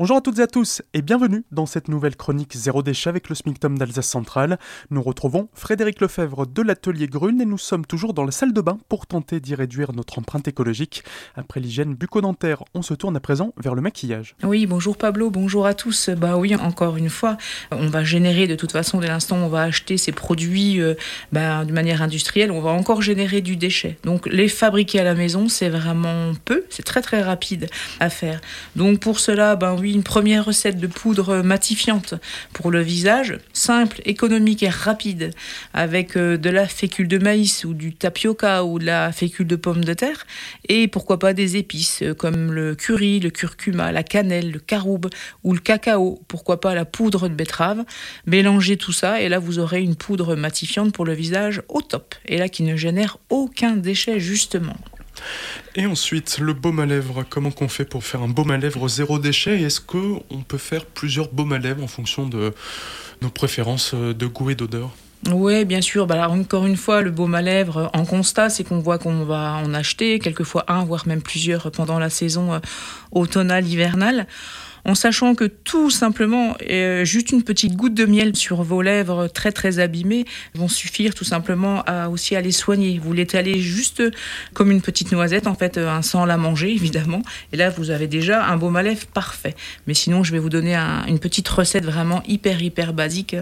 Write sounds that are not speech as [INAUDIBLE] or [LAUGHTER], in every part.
Bonjour à toutes et à tous et bienvenue dans cette nouvelle chronique Zéro déchet avec le SMICTOM d'Alsace Centrale. Nous retrouvons Frédéric Lefebvre de l'atelier Grune et nous sommes toujours dans la salle de bain pour tenter d'y réduire notre empreinte écologique. Après l'hygiène bucco-dentaire, on se tourne à présent vers le maquillage. Oui, bonjour Pablo, bonjour à tous. Bah oui, encore une fois, on va générer de toute façon dès l'instant où on va acheter ces produits euh, bah, de manière industrielle, on va encore générer du déchet. Donc les fabriquer à la maison, c'est vraiment peu, c'est très très rapide à faire. Donc pour cela, ben oui, une première recette de poudre matifiante pour le visage, simple, économique et rapide, avec euh, de la fécule de maïs ou du tapioca ou de la fécule de pomme de terre, et pourquoi pas des épices euh, comme le curry, le curcuma, la cannelle, le caroube ou le cacao, pourquoi pas la poudre de betterave. Mélangez tout ça et là vous aurez une poudre matifiante pour le visage au top, et là qui ne génère aucun déchet justement. Et ensuite, le baume à lèvres. Comment qu'on fait pour faire un baume à lèvres zéro déchet? Est-ce qu'on peut faire plusieurs baumes à lèvres en fonction de nos préférences de goût et d'odeur? Oui, bien sûr. Bah encore une fois, le baume à lèvres en constat, c'est qu'on voit qu'on va en acheter, quelquefois un, voire même plusieurs pendant la saison euh, automnale, hivernale en sachant que tout simplement, euh, juste une petite goutte de miel sur vos lèvres très très abîmées vont suffire tout simplement à aussi à les soigner. Vous l'étalez juste comme une petite noisette, en fait, un sans la manger [LAUGHS] évidemment. Et là, vous avez déjà un baume à lèvres parfait. Mais sinon, je vais vous donner une petite recette vraiment hyper hyper basique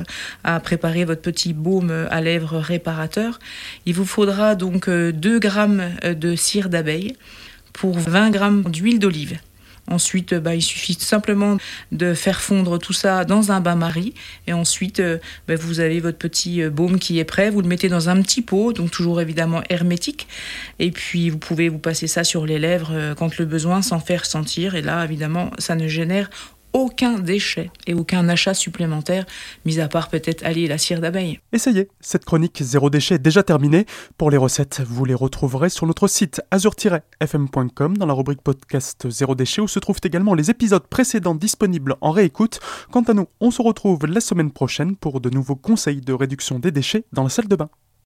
à préparer votre petit baume à lèvres réparateur. Il vous faudra donc 2 euh, grammes de cire d'abeille pour 20 grammes d'huile d'olive. Ensuite, bah, il suffit simplement de faire fondre tout ça dans un bain-marie. Et ensuite, euh, bah, vous avez votre petit euh, baume qui est prêt. Vous le mettez dans un petit pot, donc toujours évidemment hermétique. Et puis, vous pouvez vous passer ça sur les lèvres euh, quand le besoin, sans faire sentir. Et là, évidemment, ça ne génère aucun déchet et aucun achat supplémentaire, mis à part peut-être aller la cire d'abeille. Essayez, cette chronique zéro déchet est déjà terminée. Pour les recettes, vous les retrouverez sur notre site azur-fm.com dans la rubrique podcast zéro déchet où se trouvent également les épisodes précédents disponibles en réécoute. Quant à nous, on se retrouve la semaine prochaine pour de nouveaux conseils de réduction des déchets dans la salle de bain.